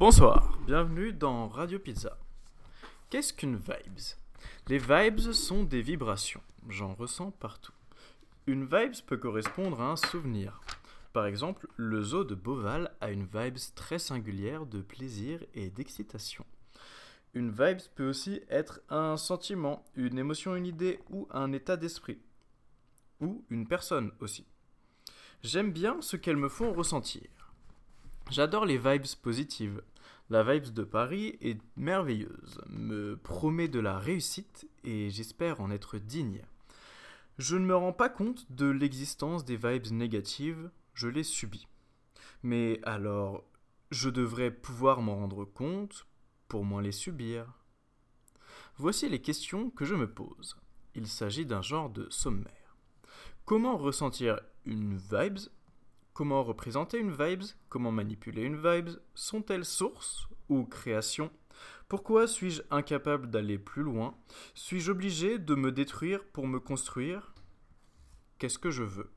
Bonsoir, bienvenue dans Radio Pizza. Qu'est-ce qu'une vibes? Les vibes sont des vibrations, j'en ressens partout. Une vibes peut correspondre à un souvenir. Par exemple, le zoo de Beauval a une vibes très singulière de plaisir et d'excitation. Une vibes peut aussi être un sentiment, une émotion, une idée ou un état d'esprit. Ou une personne aussi. J'aime bien ce qu'elles me font ressentir. J'adore les vibes positives. La vibes de Paris est merveilleuse, me promet de la réussite et j'espère en être digne. Je ne me rends pas compte de l'existence des vibes négatives, je les subis. Mais alors, je devrais pouvoir m'en rendre compte pour moins les subir. Voici les questions que je me pose. Il s'agit d'un genre de sommaire. Comment ressentir une vibes Comment représenter une vibes Comment manipuler une vibes Sont-elles source ou création Pourquoi suis-je incapable d'aller plus loin? Suis-je obligé de me détruire pour me construire? Qu'est-ce que je veux?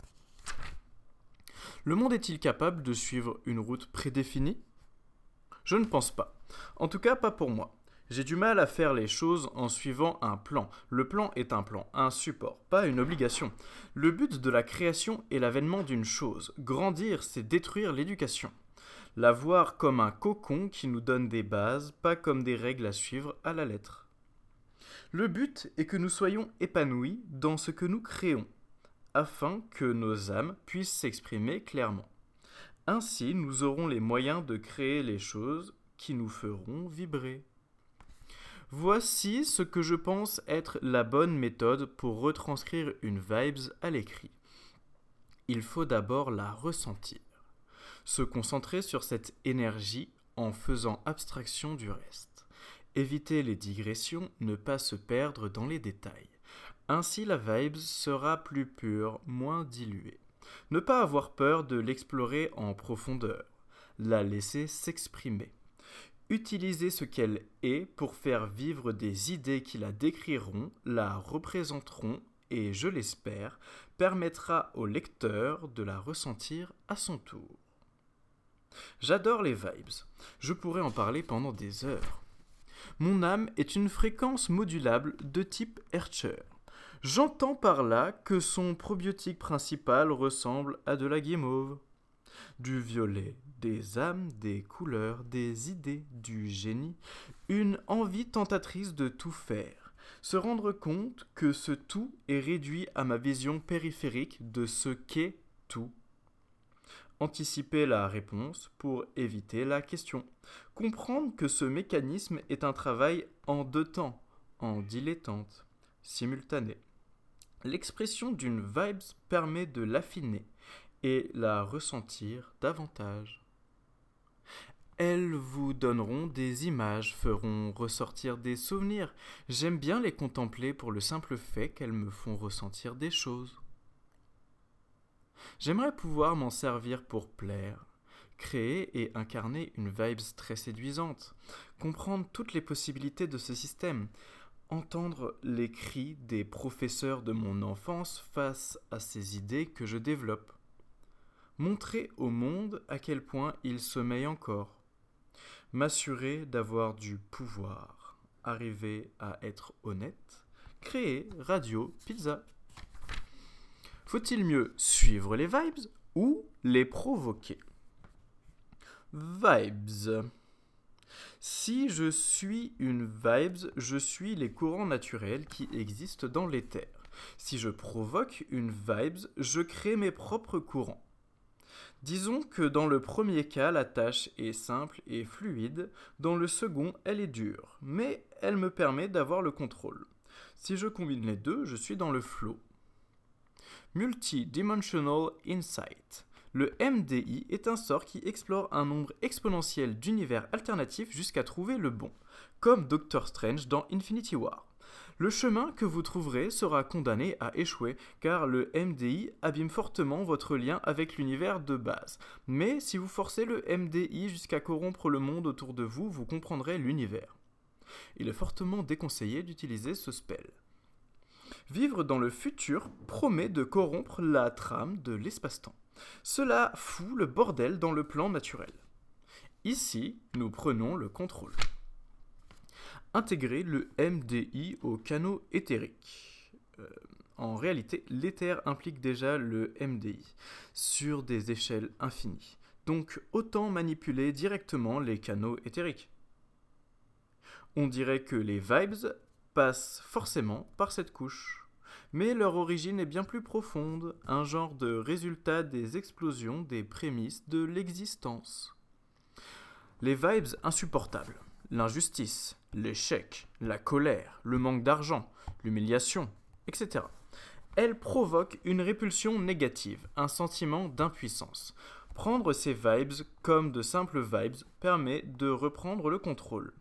Le monde est-il capable de suivre une route prédéfinie? Je ne pense pas. En tout cas, pas pour moi. J'ai du mal à faire les choses en suivant un plan. Le plan est un plan, un support, pas une obligation. Le but de la création est l'avènement d'une chose. Grandir, c'est détruire l'éducation. La voir comme un cocon qui nous donne des bases, pas comme des règles à suivre à la lettre. Le but est que nous soyons épanouis dans ce que nous créons, afin que nos âmes puissent s'exprimer clairement. Ainsi, nous aurons les moyens de créer les choses qui nous feront vibrer. Voici ce que je pense être la bonne méthode pour retranscrire une vibes à l'écrit. Il faut d'abord la ressentir, se concentrer sur cette énergie en faisant abstraction du reste, éviter les digressions, ne pas se perdre dans les détails. Ainsi la vibes sera plus pure, moins diluée. Ne pas avoir peur de l'explorer en profondeur, la laisser s'exprimer. Utiliser ce qu'elle est pour faire vivre des idées qui la décriront, la représenteront et, je l'espère, permettra au lecteur de la ressentir à son tour. J'adore les vibes. Je pourrais en parler pendant des heures. Mon âme est une fréquence modulable de type Hercher. J'entends par là que son probiotique principal ressemble à de la guimauve du violet, des âmes, des couleurs, des idées, du génie, une envie tentatrice de tout faire, se rendre compte que ce tout est réduit à ma vision périphérique de ce qu'est tout. Anticiper la réponse pour éviter la question. Comprendre que ce mécanisme est un travail en deux temps, en dilettante, simultané. L'expression d'une vibes permet de l'affiner et la ressentir davantage. Elles vous donneront des images, feront ressortir des souvenirs. J'aime bien les contempler pour le simple fait qu'elles me font ressentir des choses. J'aimerais pouvoir m'en servir pour plaire, créer et incarner une vibes très séduisante, comprendre toutes les possibilités de ce système, entendre les cris des professeurs de mon enfance face à ces idées que je développe montrer au monde à quel point il sommeille encore, m'assurer d'avoir du pouvoir, arriver à être honnête, créer radio, pizza. Faut-il mieux suivre les vibes ou les provoquer? Vibes. Si je suis une vibes, je suis les courants naturels qui existent dans l'éther. Si je provoque une vibes, je crée mes propres courants. Disons que dans le premier cas, la tâche est simple et fluide, dans le second, elle est dure, mais elle me permet d'avoir le contrôle. Si je combine les deux, je suis dans le flow. Multidimensional Insight. Le MDI est un sort qui explore un nombre exponentiel d'univers alternatifs jusqu'à trouver le bon, comme Doctor Strange dans Infinity War. Le chemin que vous trouverez sera condamné à échouer car le MDI abîme fortement votre lien avec l'univers de base. Mais si vous forcez le MDI jusqu'à corrompre le monde autour de vous, vous comprendrez l'univers. Il est fortement déconseillé d'utiliser ce spell. Vivre dans le futur promet de corrompre la trame de l'espace-temps. Cela fout le bordel dans le plan naturel. Ici, nous prenons le contrôle. Intégrer le MDI au canot éthérique. Euh, en réalité, l'éther implique déjà le MDI sur des échelles infinies. Donc autant manipuler directement les canaux éthériques. On dirait que les vibes passent forcément par cette couche. Mais leur origine est bien plus profonde, un genre de résultat des explosions des prémices de l'existence. Les vibes insupportables, l'injustice, l'échec, la colère, le manque d'argent, l'humiliation, etc. Elles provoquent une répulsion négative, un sentiment d'impuissance. Prendre ces vibes comme de simples vibes permet de reprendre le contrôle.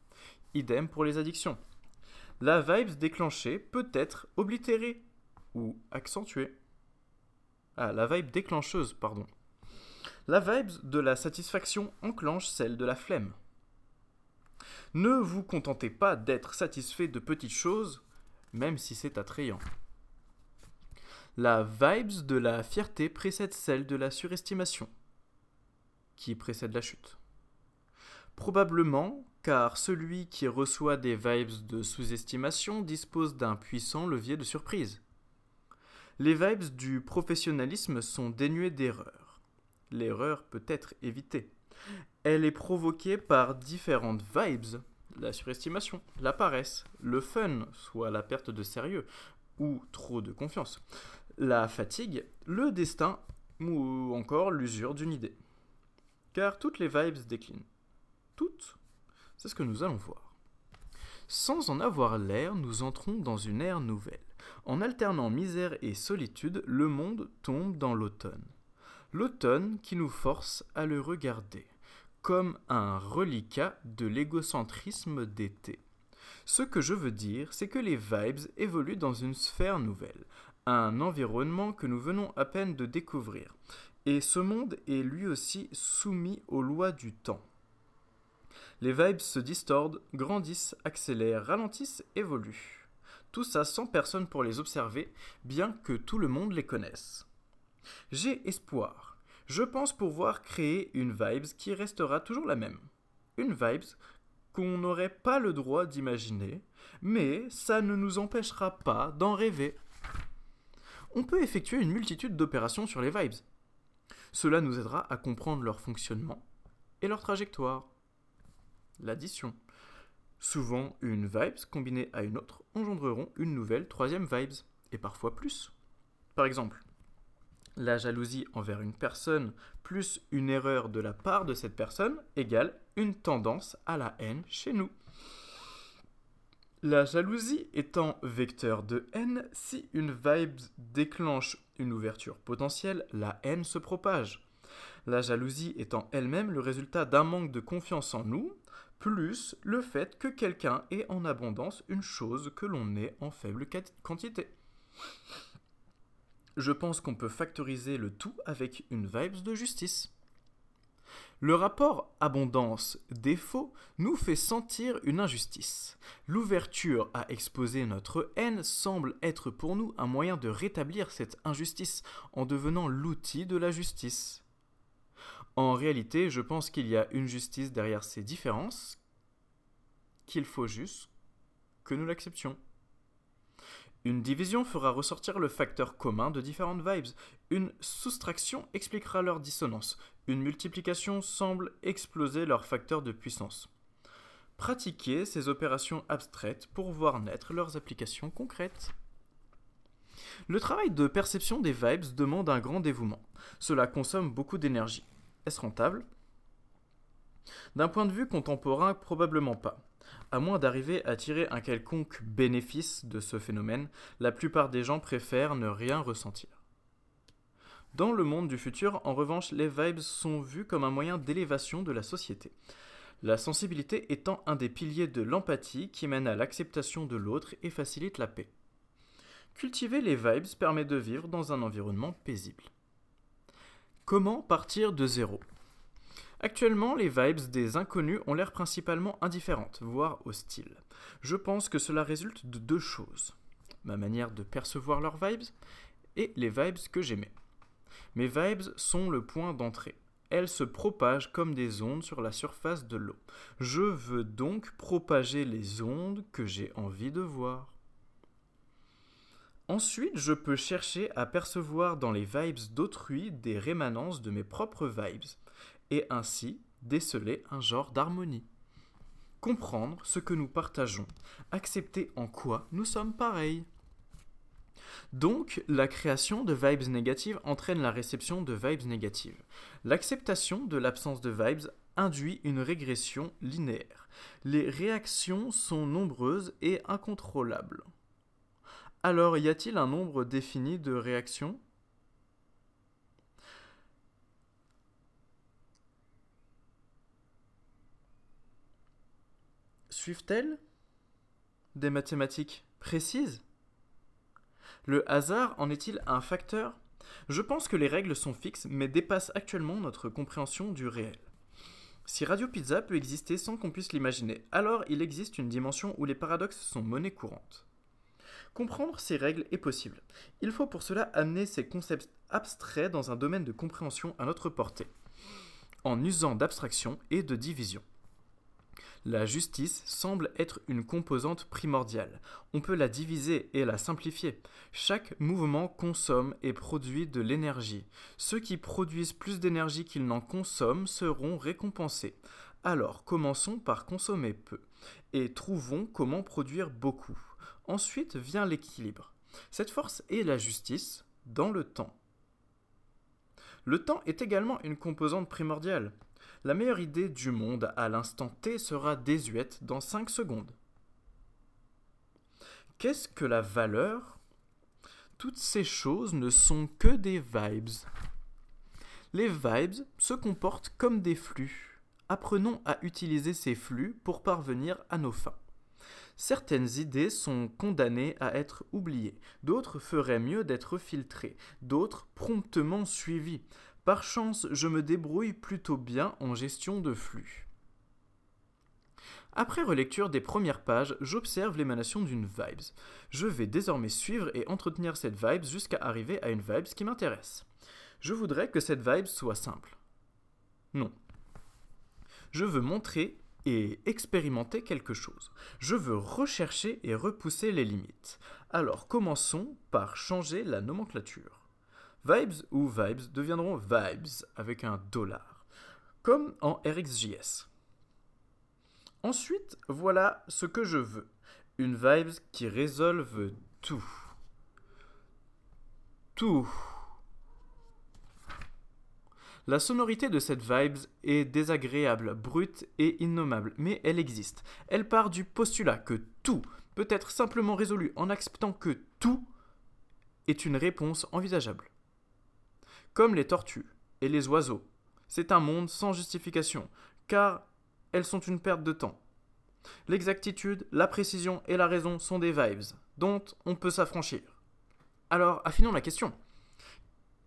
Idem pour les addictions. La vibes déclenchée peut être oblitérée ou accentuée. Ah, la vibe déclencheuse, pardon. La vibes de la satisfaction enclenche celle de la flemme. Ne vous contentez pas d'être satisfait de petites choses, même si c'est attrayant. La vibes de la fierté précède celle de la surestimation, qui précède la chute. Probablement car celui qui reçoit des vibes de sous-estimation dispose d'un puissant levier de surprise. Les vibes du professionnalisme sont dénuées d'erreurs. L'erreur peut être évitée. Elle est provoquée par différentes vibes, la surestimation, la paresse, le fun, soit la perte de sérieux, ou trop de confiance, la fatigue, le destin, ou encore l'usure d'une idée. Car toutes les vibes déclinent. Toutes C'est ce que nous allons voir. Sans en avoir l'air, nous entrons dans une ère nouvelle. En alternant misère et solitude, le monde tombe dans l'automne. L'automne qui nous force à le regarder comme un reliquat de l'égocentrisme d'été. Ce que je veux dire, c'est que les vibes évoluent dans une sphère nouvelle, un environnement que nous venons à peine de découvrir. Et ce monde est lui aussi soumis aux lois du temps. Les vibes se distordent, grandissent, accélèrent, ralentissent, évoluent. Tout ça sans personne pour les observer, bien que tout le monde les connaisse. J'ai espoir. Je pense pouvoir créer une vibes qui restera toujours la même. Une vibes qu'on n'aurait pas le droit d'imaginer, mais ça ne nous empêchera pas d'en rêver. On peut effectuer une multitude d'opérations sur les vibes. Cela nous aidera à comprendre leur fonctionnement et leur trajectoire. L'addition. Souvent, une vibes combinée à une autre engendreront une nouvelle troisième vibes, et parfois plus. Par exemple, la jalousie envers une personne plus une erreur de la part de cette personne égale une tendance à la haine chez nous. La jalousie étant vecteur de haine, si une vibe déclenche une ouverture potentielle, la haine se propage. La jalousie étant elle-même le résultat d'un manque de confiance en nous, plus le fait que quelqu'un ait en abondance une chose que l'on ait en faible quantité. Je pense qu'on peut factoriser le tout avec une vibes de justice. Le rapport abondance-défaut nous fait sentir une injustice. L'ouverture à exposer notre haine semble être pour nous un moyen de rétablir cette injustice en devenant l'outil de la justice. En réalité, je pense qu'il y a une justice derrière ces différences, qu'il faut juste que nous l'acceptions. Une division fera ressortir le facteur commun de différentes vibes. Une soustraction expliquera leur dissonance. Une multiplication semble exploser leur facteur de puissance. Pratiquez ces opérations abstraites pour voir naître leurs applications concrètes. Le travail de perception des vibes demande un grand dévouement. Cela consomme beaucoup d'énergie. Est-ce rentable? D'un point de vue contemporain, probablement pas. À moins d'arriver à tirer un quelconque bénéfice de ce phénomène, la plupart des gens préfèrent ne rien ressentir. Dans le monde du futur, en revanche, les vibes sont vues comme un moyen d'élévation de la société. La sensibilité étant un des piliers de l'empathie qui mène à l'acceptation de l'autre et facilite la paix. Cultiver les vibes permet de vivre dans un environnement paisible. Comment partir de zéro? Actuellement, les vibes des inconnus ont l'air principalement indifférentes, voire hostiles. Je pense que cela résulte de deux choses. Ma manière de percevoir leurs vibes et les vibes que j'aimais. Mes vibes sont le point d'entrée. elles se propagent comme des ondes sur la surface de l'eau. Je veux donc propager les ondes que j'ai envie de voir. Ensuite, je peux chercher à percevoir dans les vibes d'autrui des rémanences de mes propres vibes, et ainsi déceler un genre d'harmonie. Comprendre ce que nous partageons, accepter en quoi nous sommes pareils. Donc, la création de vibes négatives entraîne la réception de vibes négatives. L'acceptation de l'absence de vibes induit une régression linéaire. Les réactions sont nombreuses et incontrôlables. Alors, y a-t-il un nombre défini de réactions? Suivent-elles des mathématiques précises? Le hasard en est-il un facteur? Je pense que les règles sont fixes mais dépassent actuellement notre compréhension du réel. Si Radio Pizza peut exister sans qu'on puisse l'imaginer, alors il existe une dimension où les paradoxes sont monnaie courante. Comprendre ces règles est possible. Il faut pour cela amener ces concepts abstraits dans un domaine de compréhension à notre portée, en usant d'abstraction et de division. La justice semble être une composante primordiale. On peut la diviser et la simplifier. Chaque mouvement consomme et produit de l'énergie. Ceux qui produisent plus d'énergie qu'ils n'en consomment seront récompensés. Alors commençons par consommer peu et trouvons comment produire beaucoup. Ensuite vient l'équilibre. Cette force est la justice dans le temps. Le temps est également une composante primordiale. La meilleure idée du monde à l'instant T sera désuète dans 5 secondes. Qu'est-ce que la valeur? Toutes ces choses ne sont que des vibes. Les vibes se comportent comme des flux. Apprenons à utiliser ces flux pour parvenir à nos fins. Certaines idées sont condamnées à être oubliées, d'autres feraient mieux d'être filtrées, d'autres promptement suivies. Par chance, je me débrouille plutôt bien en gestion de flux. Après relecture des premières pages, j'observe l'émanation d'une vibes. Je vais désormais suivre et entretenir cette vibes jusqu'à arriver à une vibes qui m'intéresse. Je voudrais que cette vibes soit simple. Non. Je veux montrer et expérimenter quelque chose. Je veux rechercher et repousser les limites. Alors commençons par changer la nomenclature. Vibes ou vibes deviendront vibes avec un dollar, comme en RxJS. Ensuite, voilà ce que je veux. Une vibes qui résolve tout. Tout. La sonorité de cette vibes est désagréable, brute et innommable, mais elle existe. Elle part du postulat que tout peut être simplement résolu en acceptant que tout est une réponse envisageable. Comme les tortues et les oiseaux, c'est un monde sans justification, car elles sont une perte de temps. L'exactitude, la précision et la raison sont des vibes, dont on peut s'affranchir. Alors, affinons la question.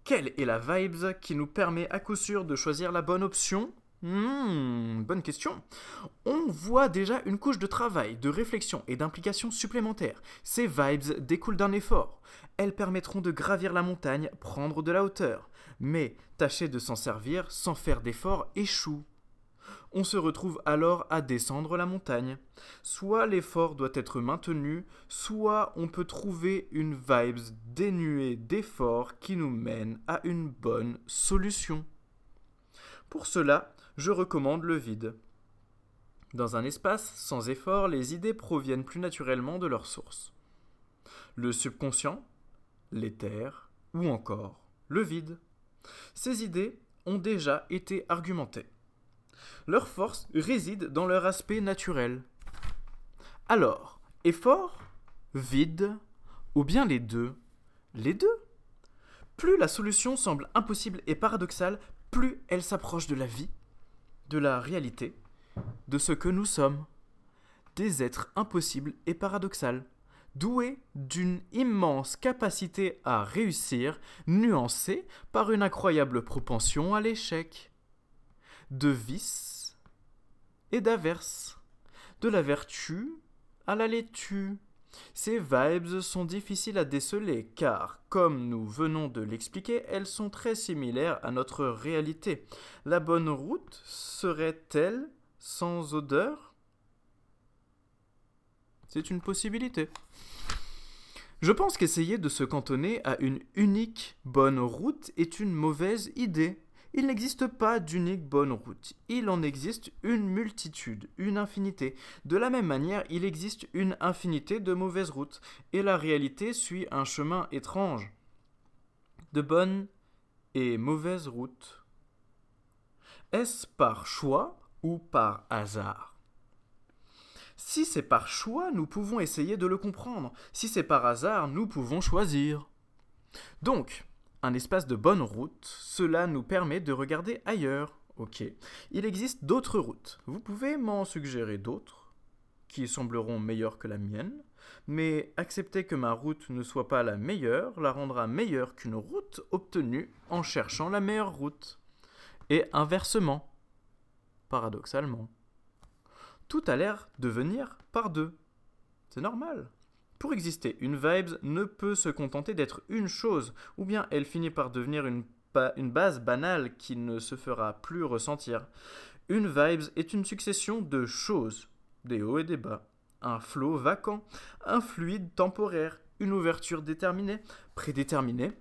Quelle est la vibes qui nous permet à coup sûr de choisir la bonne option? Hmm, bonne question. On voit déjà une couche de travail, de réflexion et d'implication supplémentaires. Ces vibes découlent d'un effort. Elles permettront de gravir la montagne, prendre de la hauteur. Mais tâcher de s'en servir sans faire d'effort échoue on se retrouve alors à descendre la montagne. Soit l'effort doit être maintenu, soit on peut trouver une vibes dénuée d'effort qui nous mène à une bonne solution. Pour cela, je recommande le vide. Dans un espace sans effort, les idées proviennent plus naturellement de leur source. Le subconscient, l'éther ou encore le vide. Ces idées ont déjà été argumentées. Leur force réside dans leur aspect naturel. Alors, effort, vide, ou bien les deux? Les deux? Plus la solution semble impossible et paradoxale, plus elle s'approche de la vie, de la réalité, de ce que nous sommes. Des êtres impossibles et paradoxales, doués d'une immense capacité à réussir, nuancés par une incroyable propension à l'échec. De vice et d'averse, de la vertu à la laitue, Ces vibes sont difficiles à déceler car, comme nous venons de l'expliquer, elles sont très similaires à notre réalité. La bonne route serait-elle sans odeur? C'est une possibilité. Je pense qu'essayer de se cantonner à une unique bonne route est une mauvaise idée. Il n'existe pas d'unique bonne route, il en existe une multitude, une infinité. De la même manière, il existe une infinité de mauvaises routes, et la réalité suit un chemin étrange. De bonnes et mauvaises routes. Est-ce par choix ou par hasard? Si c'est par choix, nous pouvons essayer de le comprendre. Si c'est par hasard, nous pouvons choisir. Donc, un espace de bonne route, cela nous permet de regarder ailleurs. Ok. Il existe d'autres routes. Vous pouvez m'en suggérer d'autres qui sembleront meilleures que la mienne, mais accepter que ma route ne soit pas la meilleure la rendra meilleure qu'une route obtenue en cherchant la meilleure route. Et inversement, paradoxalement. Tout a l'air de venir par deux. C'est normal. Pour exister, une vibes ne peut se contenter d'être une chose, ou bien elle finit par devenir une, base banale qui ne se fera plus ressentir. Une vibes est une succession de choses, des hauts et des bas, un flot vacant, un fluide temporaire, une ouverture déterminée, prédéterminée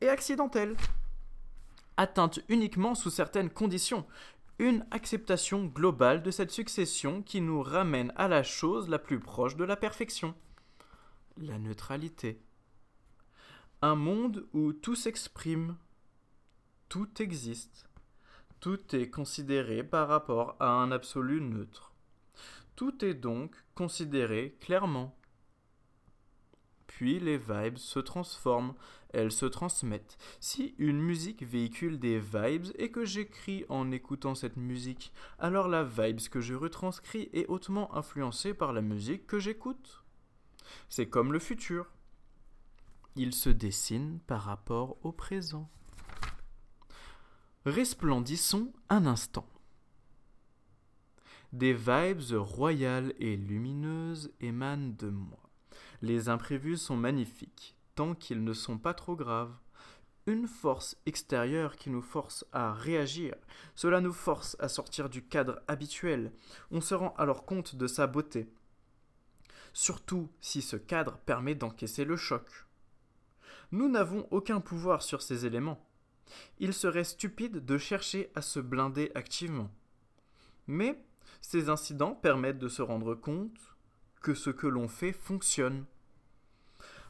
et accidentelle. Atteinte uniquement sous certaines conditions, une acceptation globale de cette succession qui nous ramène à la chose la plus proche de la perfection la neutralité. Un monde où tout s'exprime, tout existe, tout est considéré par rapport à un absolu neutre. Tout est donc considéré clairement. Puis les vibes se transforment, elles se transmettent. Si une musique véhicule des vibes et que j'écris en écoutant cette musique, alors la vibes que je retranscris est hautement influencée par la musique que j'écoute. C'est comme le futur. Il se dessine par rapport au présent. Resplendissons un instant. Des vibes royales et lumineuses émanent de moi. Les imprévus sont magnifiques, tant qu'ils ne sont pas trop graves. Une force extérieure qui nous force à réagir. Cela nous force à sortir du cadre habituel. On se rend alors compte de sa beauté, surtout si ce cadre permet d'encaisser le choc. Nous n'avons aucun pouvoir sur ces éléments. Il serait stupide de chercher à se blinder activement. Mais ces incidents permettent de se rendre compte que ce que l'on fait fonctionne.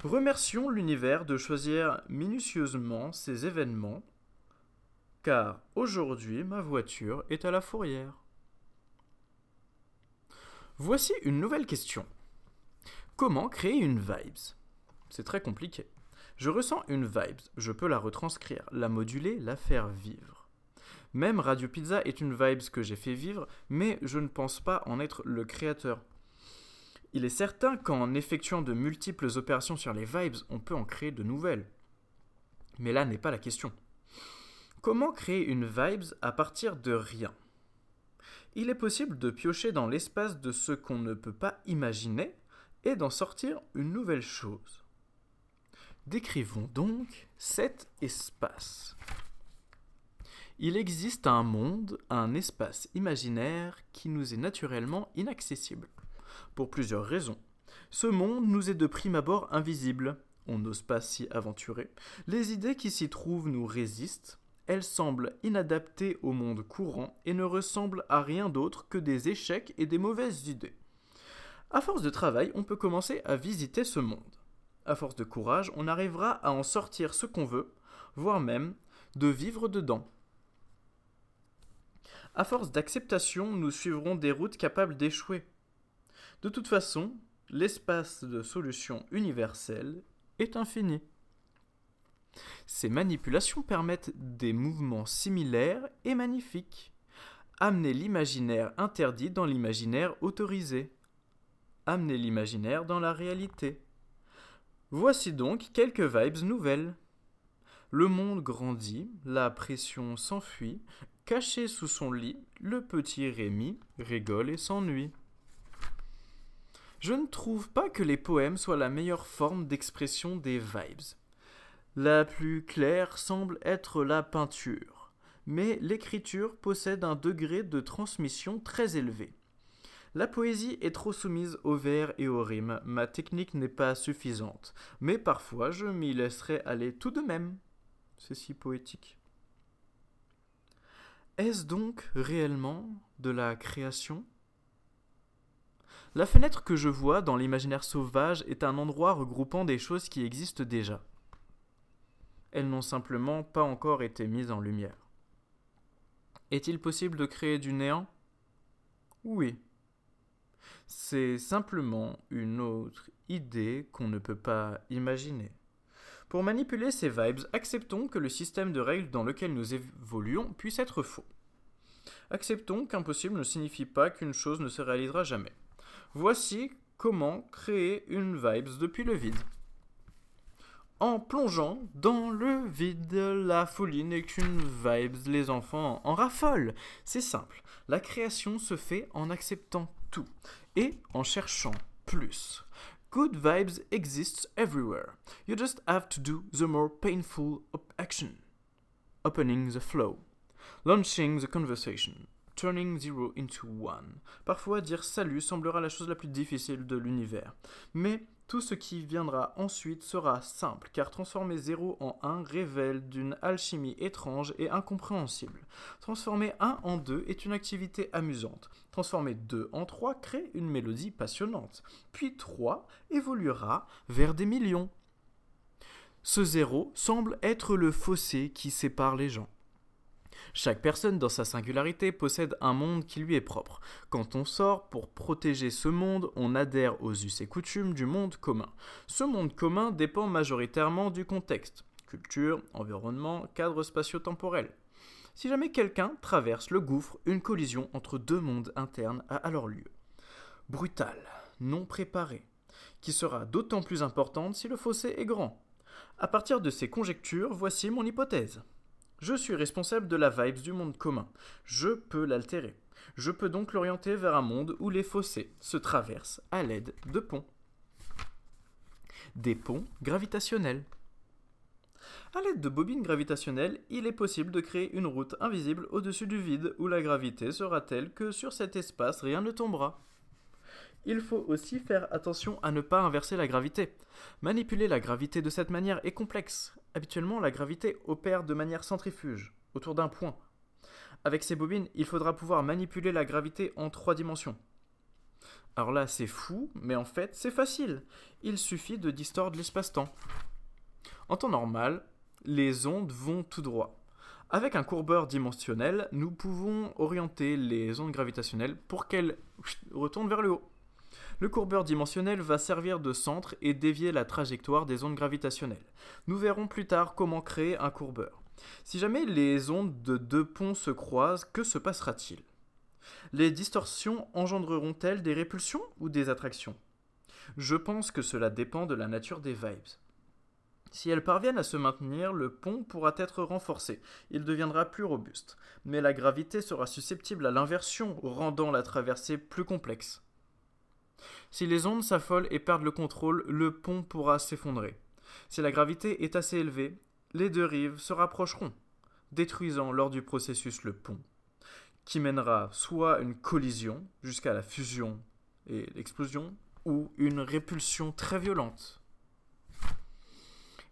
Remercions l'univers de choisir minutieusement ces événements, car aujourd'hui ma voiture est à la fourrière. Voici une nouvelle question. Comment créer une vibes? C'est très compliqué. Je ressens une vibes, je peux la retranscrire, la moduler, la faire vivre. Même Radio Pizza est une vibes que j'ai fait vivre, mais je ne pense pas en être le créateur. Il est certain qu'en effectuant de multiples opérations sur les vibes, on peut en créer de nouvelles. Mais là n'est pas la question. Comment créer une vibes à partir de rien? Il est possible de piocher dans l'espace de ce qu'on ne peut pas imaginer et d'en sortir une nouvelle chose. Décrivons donc cet espace. Il existe un monde, un espace imaginaire qui nous est naturellement inaccessible, pour plusieurs raisons. Ce monde nous est de prime abord invisible, on n'ose pas s'y aventurer. Les idées qui s'y trouvent nous résistent, elles semblent inadaptées au monde courant et ne ressemblent à rien d'autre que des échecs et des mauvaises idées. À force de travail, on peut commencer à visiter ce monde. À force de courage, on arrivera à en sortir ce qu'on veut, voire même de vivre dedans. À force d'acceptation, nous suivrons des routes capables d'échouer. De toute façon, l'espace de solution universelle est infini. Ces manipulations permettent des mouvements similaires et magnifiques. Amener l'imaginaire interdit dans l'imaginaire autorisé amener l'imaginaire dans la réalité. Voici donc quelques vibes nouvelles. Le monde grandit, la pression s'enfuit, caché sous son lit, le petit Rémi rigole et s'ennuie. Je ne trouve pas que les poèmes soient la meilleure forme d'expression des vibes. La plus claire semble être la peinture, mais l'écriture possède un degré de transmission très élevé. La poésie est trop soumise aux vers et aux rimes, ma technique n'est pas suffisante, mais parfois je m'y laisserai aller tout de même. C'est si poétique. Est-ce donc réellement de la création? La fenêtre que je vois dans l'imaginaire sauvage est un endroit regroupant des choses qui existent déjà. Elles n'ont simplement pas encore été mises en lumière. Est-il possible de créer du néant? Oui. C'est simplement une autre idée qu'on ne peut pas imaginer. Pour manipuler ces vibes, acceptons que le système de règles dans lequel nous évoluons puisse être faux. Acceptons qu'impossible ne signifie pas qu'une chose ne se réalisera jamais. Voici comment créer une vibes depuis le vide. En plongeant dans le vide, la folie n'est qu'une vibes, les enfants en raffolent. C'est simple, la création se fait en acceptant tout et en cherchant plus. Good vibes exists everywhere. You just have to do the more painful action. Opening the flow. Launching the conversation. Turning zero into one. Parfois, dire salut semblera la chose la plus difficile de l'univers. Mais tout ce qui viendra ensuite sera simple, car transformer 0 en 1 révèle d'une alchimie étrange et incompréhensible. Transformer 1 en 2 est une activité amusante. Transformer 2 en 3 crée une mélodie passionnante. Puis 3 évoluera vers des millions. Ce 0 semble être le fossé qui sépare les gens. Chaque personne dans sa singularité possède un monde qui lui est propre. Quand on sort pour protéger ce monde, on adhère aux us et coutumes du monde commun. Ce monde commun dépend majoritairement du contexte culture, environnement, cadre spatio-temporel. Si jamais quelqu'un traverse le gouffre, une collision entre deux mondes internes a alors lieu. Brutale, non préparée, qui sera d'autant plus importante si le fossé est grand. À partir de ces conjectures, voici mon hypothèse. Je suis responsable de la vibes du monde commun. Je peux l'altérer. Je peux donc l'orienter vers un monde où les fossés se traversent à l'aide de ponts. Des ponts gravitationnels. À l'aide de bobines gravitationnelles, il est possible de créer une route invisible au-dessus du vide où la gravité sera telle que sur cet espace rien ne tombera. Il faut aussi faire attention à ne pas inverser la gravité. Manipuler la gravité de cette manière est complexe. Habituellement, la gravité opère de manière centrifuge, autour d'un point. Avec ces bobines, il faudra pouvoir manipuler la gravité en trois dimensions. Alors là, c'est fou, mais en fait, c'est facile. Il suffit de distordre l'espace-temps. En temps normal, les ondes vont tout droit. Avec un courbeur dimensionnel, nous pouvons orienter les ondes gravitationnelles pour qu'elles retournent vers le haut. Le courbeur dimensionnel va servir de centre et dévier la trajectoire des ondes gravitationnelles. Nous verrons plus tard comment créer un courbeur. Si jamais les ondes de deux ponts se croisent, que se passera-t-il? Les distorsions engendreront-elles des répulsions ou des attractions? Je pense que cela dépend de la nature des vibes. Si elles parviennent à se maintenir, le pont pourra être renforcé, il deviendra plus robuste, mais la gravité sera susceptible à l'inversion, rendant la traversée plus complexe. Si les ondes s'affolent et perdent le contrôle, le pont pourra s'effondrer. Si la gravité est assez élevée, les deux rives se rapprocheront, détruisant lors du processus le pont, qui mènera soit une collision jusqu'à la fusion et l'explosion, ou une répulsion très violente.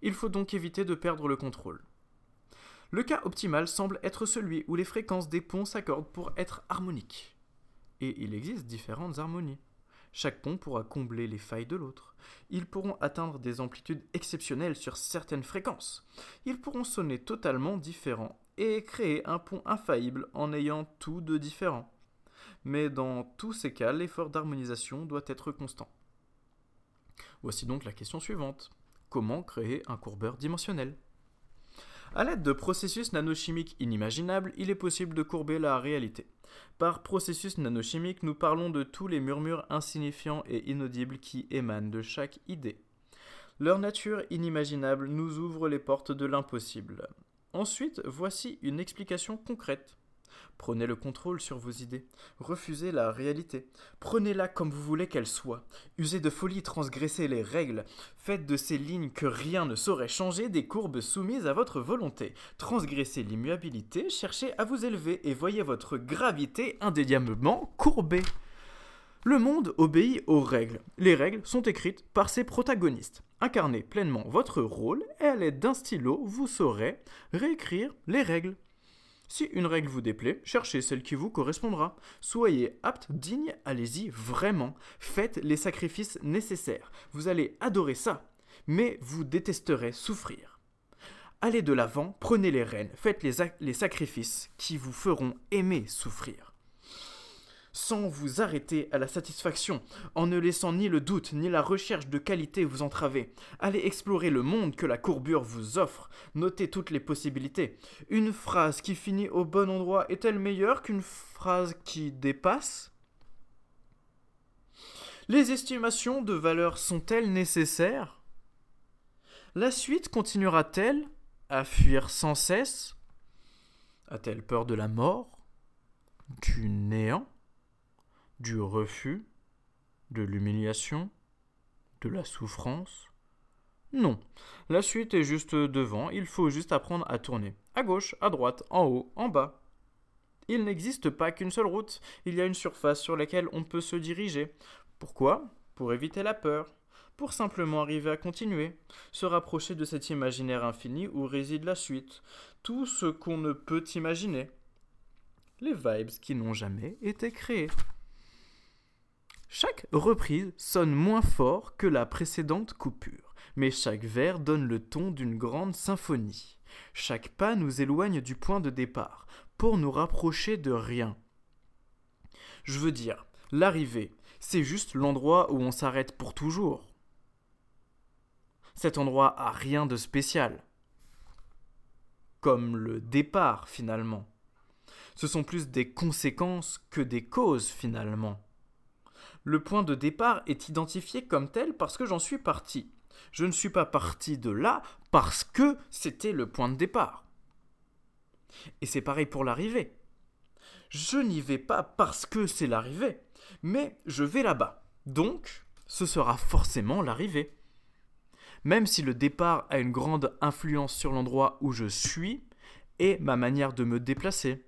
Il faut donc éviter de perdre le contrôle. Le cas optimal semble être celui où les fréquences des ponts s'accordent pour être harmoniques. Et il existe différentes harmonies. Chaque pont pourra combler les failles de l'autre. Ils pourront atteindre des amplitudes exceptionnelles sur certaines fréquences. Ils pourront sonner totalement différents et créer un pont infaillible en ayant tout de différent. Mais dans tous ces cas, l'effort d'harmonisation doit être constant. Voici donc la question suivante. Comment créer un courbeur dimensionnel? À l'aide de processus nanochimiques inimaginables, il est possible de courber la réalité. Par processus nanochimique, nous parlons de tous les murmures insignifiants et inaudibles qui émanent de chaque idée. Leur nature inimaginable nous ouvre les portes de l'impossible. Ensuite, voici une explication concrète. Prenez le contrôle sur vos idées. Refusez la réalité. Prenez-la comme vous voulez qu'elle soit. Usez de folie, transgressez les règles. Faites de ces lignes que rien ne saurait changer des courbes soumises à votre volonté. Transgressez l'immuabilité, cherchez à vous élever et voyez votre gravité indéniablement courbée. Le monde obéit aux règles. Les règles sont écrites par ses protagonistes. Incarnez pleinement votre rôle et à l'aide d'un stylo, vous saurez réécrire les règles. Si une règle vous déplaît, cherchez celle qui vous correspondra. Soyez apte, digne, allez-y vraiment. Faites les sacrifices nécessaires. Vous allez adorer ça, mais vous détesterez souffrir. Allez de l'avant, prenez les rênes, faites les, les sacrifices qui vous feront aimer souffrir sans vous arrêter à la satisfaction, en ne laissant ni le doute ni la recherche de qualité vous entraver. Allez explorer le monde que la courbure vous offre, notez toutes les possibilités. Une phrase qui finit au bon endroit est-elle meilleure qu'une phrase qui dépasse? Les estimations de valeur sont-elles nécessaires? La suite continuera-t-elle à fuir sans cesse? A-t-elle peur de la mort? Du néant? Du refus, de l'humiliation, de la souffrance? Non, la suite est juste devant, il faut juste apprendre à tourner. À gauche, à droite, en haut, en bas. Il n'existe pas qu'une seule route, il y a une surface sur laquelle on peut se diriger. Pourquoi? Pour éviter la peur, pour simplement arriver à continuer, se rapprocher de cet imaginaire infini où réside la suite, tout ce qu'on ne peut imaginer. Les vibes qui n'ont jamais été créées. Chaque reprise sonne moins fort que la précédente coupure, mais chaque vers donne le ton d'une grande symphonie. Chaque pas nous éloigne du point de départ, pour nous rapprocher de rien. Je veux dire, l'arrivée, c'est juste l'endroit où on s'arrête pour toujours. Cet endroit a rien de spécial. Comme le départ finalement. Ce sont plus des conséquences que des causes finalement. Le point de départ est identifié comme tel parce que j'en suis parti. Je ne suis pas parti de là parce que c'était le point de départ. Et c'est pareil pour l'arrivée. Je n'y vais pas parce que c'est l'arrivée, mais je vais là-bas. Donc, ce sera forcément l'arrivée. Même si le départ a une grande influence sur l'endroit où je suis et ma manière de me déplacer.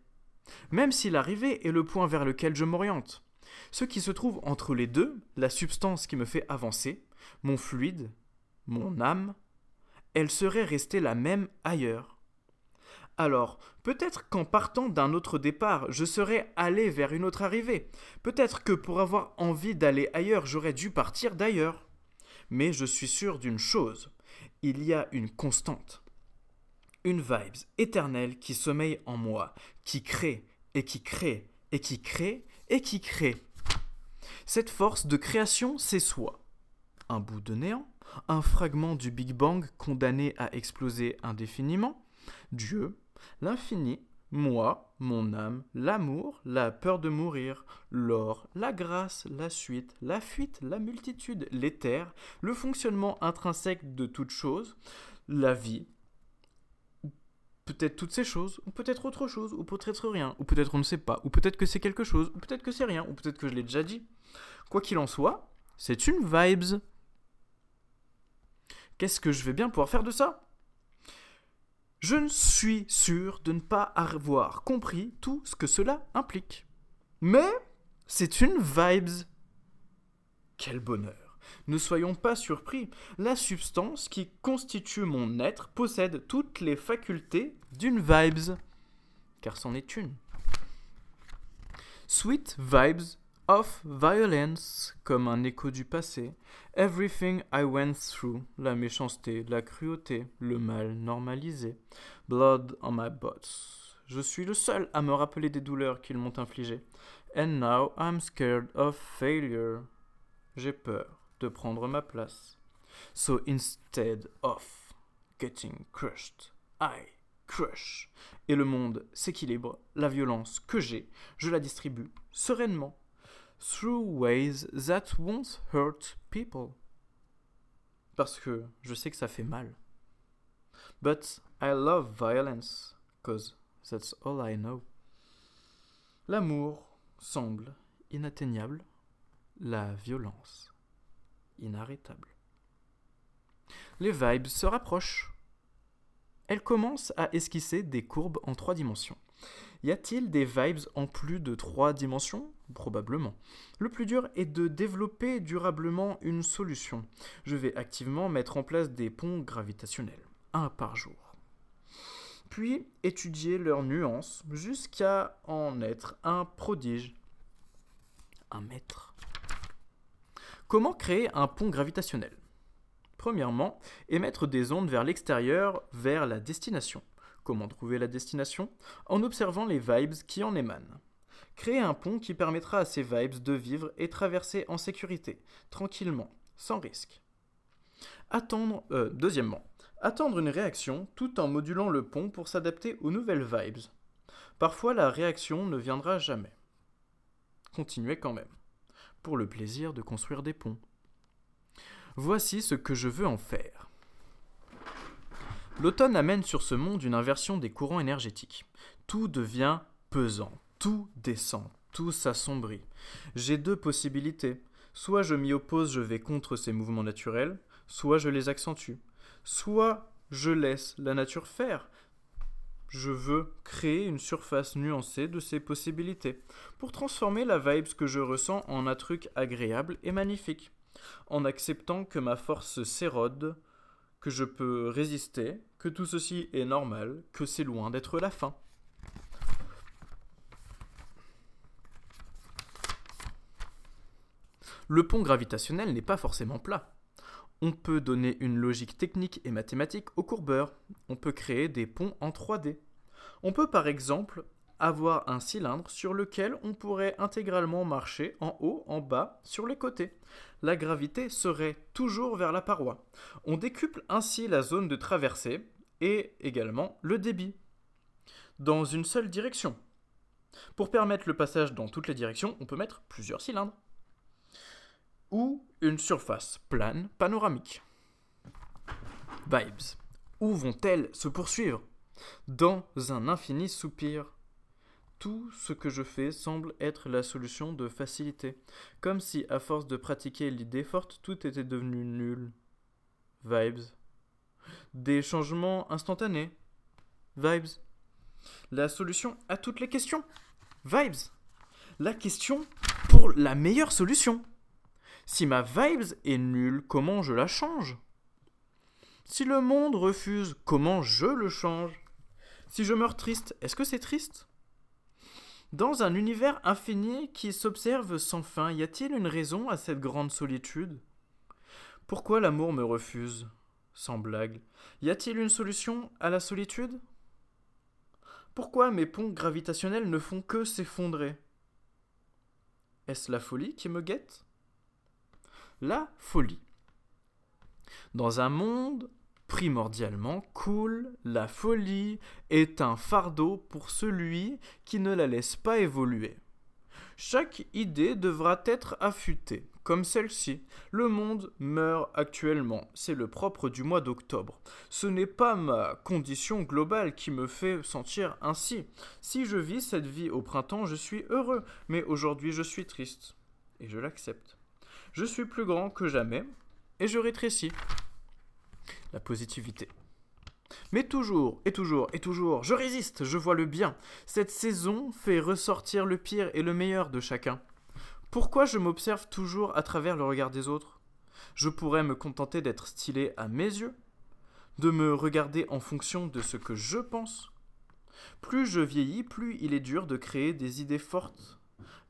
Même si l'arrivée est le point vers lequel je m'oriente. Ce qui se trouve entre les deux, la substance qui me fait avancer, mon fluide, mon âme, elle serait restée la même ailleurs. Alors, peut-être qu'en partant d'un autre départ, je serais allé vers une autre arrivée. Peut-être que pour avoir envie d'aller ailleurs, j'aurais dû partir d'ailleurs. Mais je suis sûr d'une chose, il y a une constante. Une vibes éternelle qui sommeille en moi, qui crée, et qui crée, et qui crée, et qui crée. Cette force de création, c'est soi. Un bout de néant, un fragment du Big Bang condamné à exploser indéfiniment, Dieu, l'infini, moi, mon âme, l'amour, la peur de mourir, l'or, la grâce, la suite, la fuite, la multitude, l'éther, le fonctionnement intrinsèque de toute chose, la vie, peut-être toutes ces choses, ou peut-être autre chose, ou peut-être rien, ou peut-être on ne sait pas, ou peut-être que c'est quelque chose, ou peut-être que c'est rien, ou peut-être que je l'ai déjà dit. Quoi qu'il en soit, c'est une vibes. Qu'est-ce que je vais bien pouvoir faire de ça? Je ne suis sûr de ne pas avoir compris tout ce que cela implique. Mais c'est une vibes. Quel bonheur ne soyons pas surpris, la substance qui constitue mon être possède toutes les facultés d'une vibes, car c'en est une. Sweet vibes of violence, comme un écho du passé, everything I went through, la méchanceté, la cruauté, le mal normalisé, blood on my bots. Je suis le seul à me rappeler des douleurs qu'ils m'ont infligées. And now I'm scared of failure. J'ai peur prendre ma place. So instead of getting crushed, I crush. Et le monde s'équilibre. La violence que j'ai, je la distribue sereinement. Through ways that won't hurt people. Parce que je sais que ça fait mal. But I love violence, cause that's all I know. L'amour semble inatteignable, la violence inarrêtable. Les vibes se rapprochent. Elles commencent à esquisser des courbes en trois dimensions. Y a-t-il des vibes en plus de trois dimensions? Probablement. Le plus dur est de développer durablement une solution. Je vais activement mettre en place des ponts gravitationnels, un par jour. Puis étudier leurs nuances jusqu'à en être un prodige. Un maître. Comment créer un pont gravitationnel? Premièrement, émettre des ondes vers l'extérieur, vers la destination. Comment trouver la destination? En observant les vibes qui en émanent. Créer un pont qui permettra à ces vibes de vivre et traverser en sécurité, tranquillement, sans risque. Attendre, euh, deuxièmement, attendre une réaction tout en modulant le pont pour s'adapter aux nouvelles vibes. Parfois la réaction ne viendra jamais. Continuez quand même, pour le plaisir de construire des ponts. Voici ce que je veux en faire. L'automne amène sur ce monde une inversion des courants énergétiques. Tout devient pesant, tout descend, tout s'assombrit. J'ai deux possibilités. Soit je m'y oppose, je vais contre ces mouvements naturels, soit je les accentue. Soit je laisse la nature faire. Je veux créer une surface nuancée de ces possibilités pour transformer la vibe que je ressens en un truc agréable et magnifique, en acceptant que ma force s'érode, que je peux résister, que tout ceci est normal, que c'est loin d'être la fin. Le pont gravitationnel n'est pas forcément plat. On peut donner une logique technique et mathématique aux courbeurs. On peut créer des ponts en 3D. On peut par exemple avoir un cylindre sur lequel on pourrait intégralement marcher en haut, en bas, sur les côtés. La gravité serait toujours vers la paroi. On décuple ainsi la zone de traversée et également le débit dans une seule direction. Pour permettre le passage dans toutes les directions, on peut mettre plusieurs cylindres ou une surface plane panoramique. Vibes. Où vont-elles se poursuivre? Dans un infini soupir tout ce que je fais semble être la solution de facilité, comme si, à force de pratiquer l'idée forte, tout était devenu nul. Vibes. Des changements instantanés. Vibes. La solution à toutes les questions. Vibes. La question pour la meilleure solution. Si ma vibes est nulle, comment je la change? Si le monde refuse, comment je le change? Si je meurs triste, est-ce que c'est triste? Dans un univers infini qui s'observe sans fin, y a-t-il une raison à cette grande solitude? Pourquoi l'amour me refuse? Sans blague. Y a-t-il une solution à la solitude? Pourquoi mes ponts gravitationnels ne font que s'effondrer? Est-ce la folie qui me guette? La folie. Dans un monde primordialement cool, la folie est un fardeau pour celui qui ne la laisse pas évoluer. Chaque idée devra être affûtée, comme celle-ci. Le monde meurt actuellement, c'est le propre du mois d'octobre. Ce n'est pas ma condition globale qui me fait sentir ainsi. Si je vis cette vie au printemps, je suis heureux, mais aujourd'hui je suis triste. Et je l'accepte. Je suis plus grand que jamais, et je rétrécis la positivité. Mais toujours, et toujours, et toujours, je résiste, je vois le bien. Cette saison fait ressortir le pire et le meilleur de chacun. Pourquoi je m'observe toujours à travers le regard des autres? Je pourrais me contenter d'être stylé à mes yeux, de me regarder en fonction de ce que je pense. Plus je vieillis, plus il est dur de créer des idées fortes.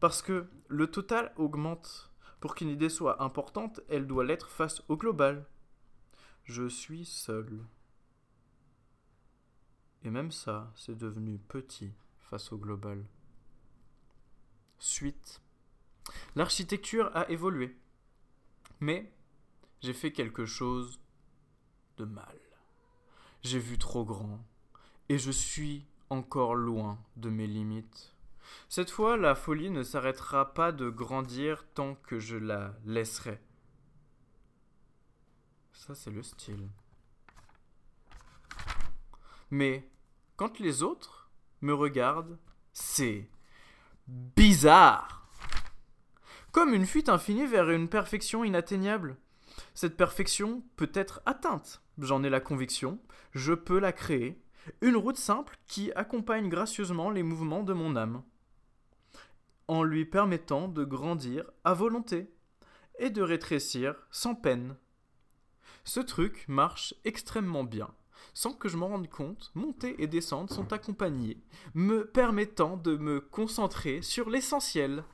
Parce que le total augmente. Pour qu'une idée soit importante, elle doit l'être face au global. Je suis seul. Et même ça, c'est devenu petit face au global. Suite. L'architecture a évolué. Mais j'ai fait quelque chose de mal. J'ai vu trop grand. Et je suis encore loin de mes limites. Cette fois, la folie ne s'arrêtera pas de grandir tant que je la laisserai. Ça, c'est le style. Mais quand les autres me regardent, c'est bizarre. Comme une fuite infinie vers une perfection inatteignable. Cette perfection peut être atteinte, j'en ai la conviction, je peux la créer, une route simple qui accompagne gracieusement les mouvements de mon âme, en lui permettant de grandir à volonté et de rétrécir sans peine. Ce truc marche extrêmement bien. Sans que je m'en rende compte, montée et descente sont accompagnées, me permettant de me concentrer sur l'essentiel.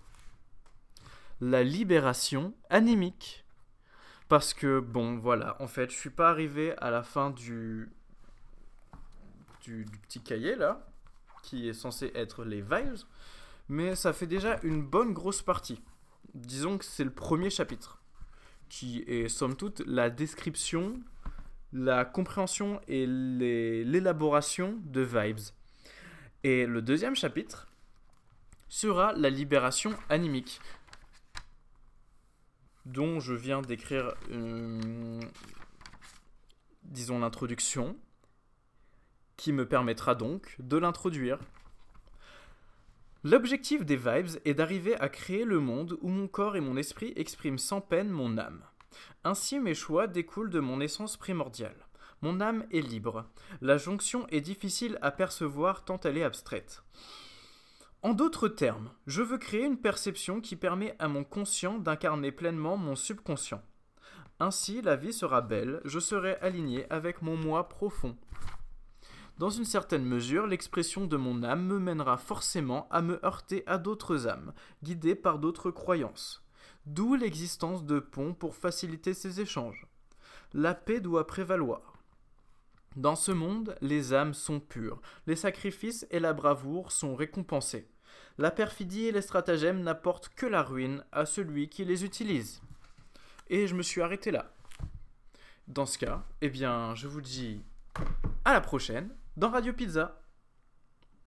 La libération anémique. Parce que, bon, voilà, en fait, je suis pas arrivé à la fin du, du, petit cahier là, qui est censé être les vibes, mais ça fait déjà une bonne grosse partie. Disons que c'est le premier chapitre, qui est somme toute la description, la compréhension et l'élaboration de vibes. Et le deuxième chapitre sera la libération animique, dont je viens d'écrire, euh, disons, l'introduction, qui me permettra donc de l'introduire. L'objectif des vibes est d'arriver à créer le monde où mon corps et mon esprit expriment sans peine mon âme. Ainsi mes choix découlent de mon essence primordiale. Mon âme est libre. La jonction est difficile à percevoir tant elle est abstraite. En d'autres termes, je veux créer une perception qui permet à mon conscient d'incarner pleinement mon subconscient. Ainsi, la vie sera belle, je serai aligné avec mon moi profond. Dans une certaine mesure, l'expression de mon âme me mènera forcément à me heurter à d'autres âmes, guidées par d'autres croyances. D'où l'existence de ponts pour faciliter ces échanges. La paix doit prévaloir. Dans ce monde, les âmes sont pures, les sacrifices et la bravoure sont récompensés. La perfidie et les stratagèmes n'apportent que la ruine à celui qui les utilise. Et je me suis arrêté là. Dans ce cas, eh bien, je vous dis à la prochaine dans Radio Pizza.